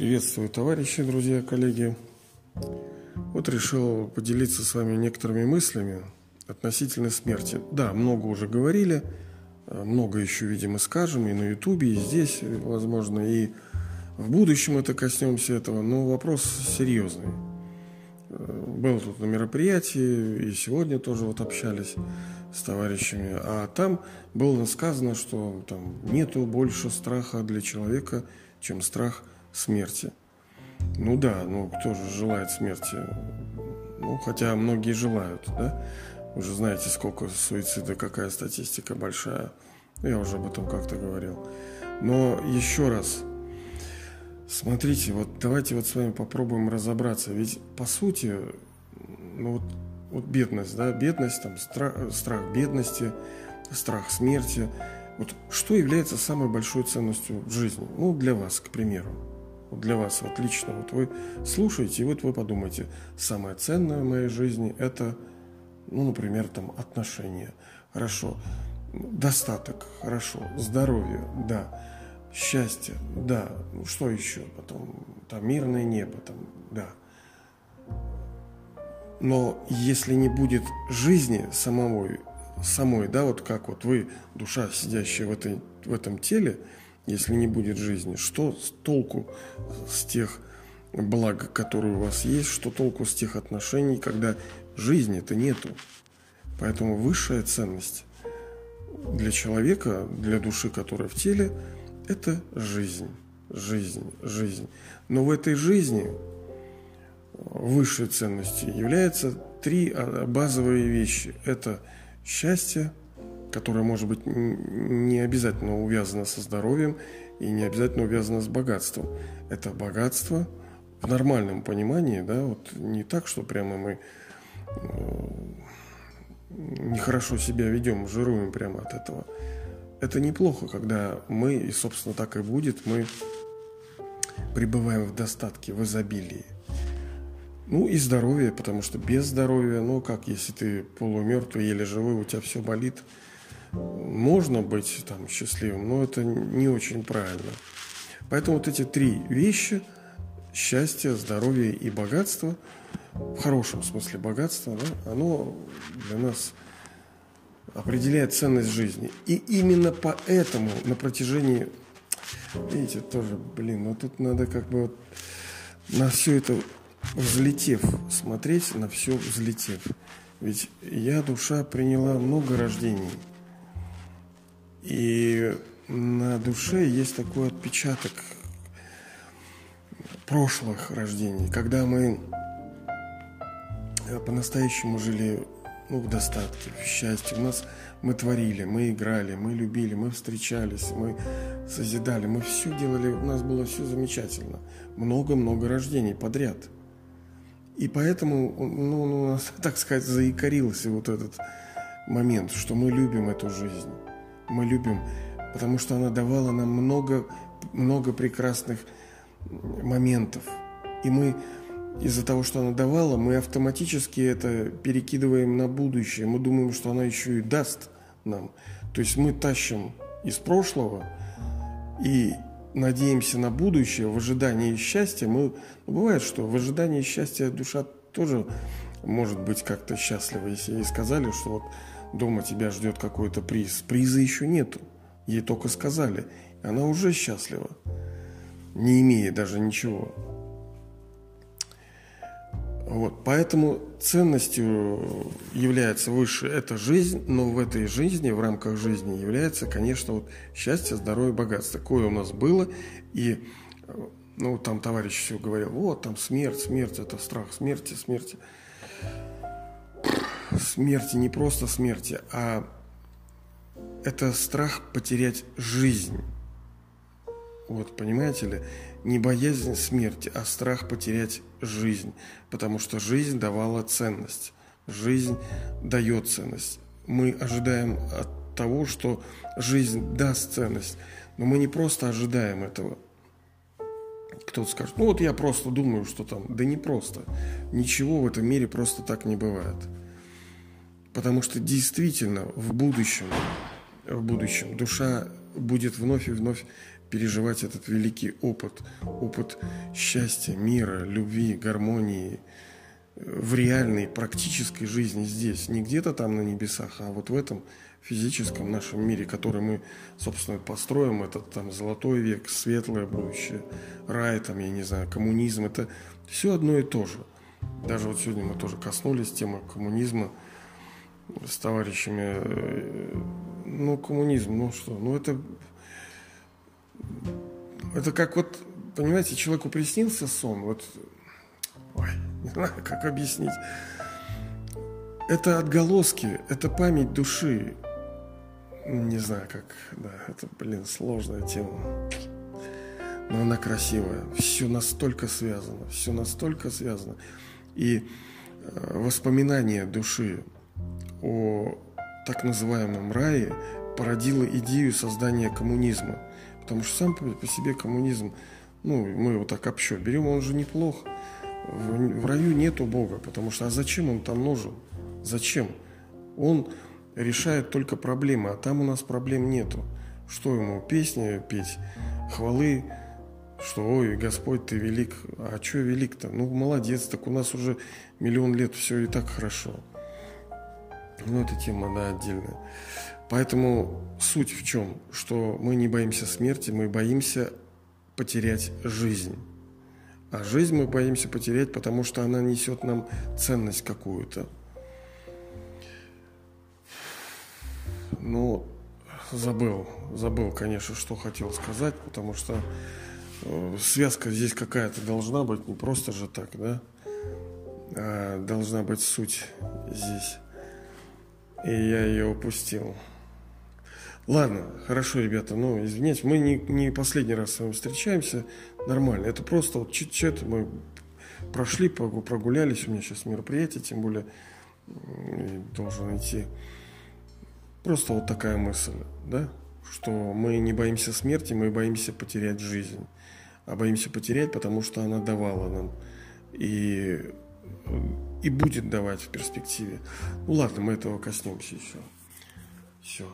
Приветствую, товарищи, друзья, коллеги. Вот решил поделиться с вами некоторыми мыслями относительно смерти. Да, много уже говорили, много еще, видимо, скажем и на Ютубе, и здесь, возможно, и в будущем это коснемся этого, но вопрос серьезный. Был тут на мероприятии, и сегодня тоже вот общались с товарищами, а там было сказано, что там нету больше страха для человека, чем страх смерти. Ну да, ну кто же желает смерти? Ну, хотя многие желают, да? Вы же знаете, сколько суицида, какая статистика большая. Я уже об этом как-то говорил. Но еще раз, смотрите, вот давайте вот с вами попробуем разобраться. Ведь по сути, ну вот, вот бедность, да, бедность, там, страх, страх бедности, страх смерти. Вот что является самой большой ценностью в жизни? Ну, для вас, к примеру для вас вот лично, вот вы слушаете, и вот вы подумаете, самое ценное в моей жизни это, ну, например, там отношения. Хорошо. Достаток, хорошо. Здоровье, да. Счастье, да. Ну, что еще? Потом, там, мирное небо, там, да. Но если не будет жизни самой, самой, да, вот как вот вы, душа, сидящая в, этой, в этом теле, если не будет жизни? Что толку с тех благ, которые у вас есть? Что толку с тех отношений, когда жизни-то нету? Поэтому высшая ценность для человека, для души, которая в теле, это жизнь, жизнь, жизнь. Но в этой жизни высшей ценностью являются три базовые вещи. Это счастье, которая может быть не обязательно увязана со здоровьем и не обязательно увязана с богатством. Это богатство в нормальном понимании, да, вот не так, что прямо мы э, нехорошо себя ведем, жируем прямо от этого. Это неплохо, когда мы, и собственно так и будет, мы пребываем в достатке, в изобилии. Ну и здоровье, потому что без здоровья, ну как, если ты полумертвый, еле живой, у тебя все болит – можно быть там счастливым, но это не очень правильно. Поэтому вот эти три вещи – счастье, здоровье и богатство, в хорошем смысле богатство, да, оно для нас определяет ценность жизни. И именно поэтому на протяжении, видите, тоже, блин, ну тут надо как бы вот на все это взлетев смотреть, на все взлетев. Ведь я, душа, приняла много рождений – и на душе есть такой отпечаток прошлых рождений, когда мы э, по-настоящему жили ну, в достатке, в счастье. У нас мы творили, мы играли, мы любили, мы встречались, мы созидали, мы все делали, у нас было все замечательно. Много-много рождений подряд. И поэтому, ну, у нас, так сказать, заикарился вот этот момент, что мы любим эту жизнь мы любим, потому что она давала нам много, много прекрасных моментов. И мы из-за того, что она давала, мы автоматически это перекидываем на будущее. Мы думаем, что она еще и даст нам. То есть мы тащим из прошлого и надеемся на будущее в ожидании счастья. Мы, ну, бывает, что в ожидании счастья душа тоже может быть как-то счастлива. Если ей сказали, что вот дома тебя ждет какой-то приз. Приза еще нету. Ей только сказали. Она уже счастлива, не имея даже ничего. Вот, поэтому ценностью является выше эта жизнь, но в этой жизни, в рамках жизни является, конечно, вот счастье, здоровье, богатство. Такое у нас было. И ну, там товарищ все говорил, вот там смерть, смерть, это страх смерти, смерти смерти, не просто смерти, а это страх потерять жизнь. Вот, понимаете ли? Не боязнь смерти, а страх потерять жизнь. Потому что жизнь давала ценность. Жизнь дает ценность. Мы ожидаем от того, что жизнь даст ценность. Но мы не просто ожидаем этого. Кто-то скажет, ну вот я просто думаю, что там. Да не просто. Ничего в этом мире просто так не бывает. Потому что действительно в будущем, в будущем душа будет вновь и вновь переживать этот великий опыт, опыт счастья, мира, любви, гармонии э, в реальной практической жизни здесь, не где-то там на небесах, а вот в этом физическом нашем мире, который мы, собственно, построим, этот там золотой век, светлое будущее, рай, там, я не знаю, коммунизм, это все одно и то же. Даже вот сегодня мы тоже коснулись темы коммунизма с товарищами. Э, ну, коммунизм, ну что, ну это... Это как вот, понимаете, человеку приснился сон, вот... Ой, не знаю, как объяснить. Это отголоски, это память души. Не знаю, как, да, это, блин, сложная тема. Но она красивая. Все настолько связано, все настолько связано. И э, воспоминания души о так называемом рае породило идею создания коммунизма. Потому что сам по себе коммунизм, ну, мы его так общо берем, он же неплох. В, в раю нету Бога, потому что а зачем он там нужен? Зачем? Он решает только проблемы, а там у нас проблем нету. Что ему, песни петь, хвалы, что ой, Господь, ты велик. А что велик-то? Ну, молодец, так у нас уже миллион лет все и так хорошо. Ну, эта тема, да, отдельная. Поэтому суть в чем? Что мы не боимся смерти, мы боимся потерять жизнь. А жизнь мы боимся потерять, потому что она несет нам ценность какую-то. Ну, забыл, забыл, конечно, что хотел сказать, потому что э, связка здесь какая-то должна быть, не просто же так, да? А должна быть суть здесь. И я ее упустил. Ладно, хорошо, ребята, ну, извините, мы не, не последний раз с вами встречаемся, нормально. Это просто вот чит-чат, мы прошли, прогулялись, у меня сейчас мероприятие, тем более должен идти. Просто вот такая мысль, да, что мы не боимся смерти, мы боимся потерять жизнь. А боимся потерять, потому что она давала нам. И, и будет давать в перспективе. Ну ладно, мы этого коснемся еще. Все.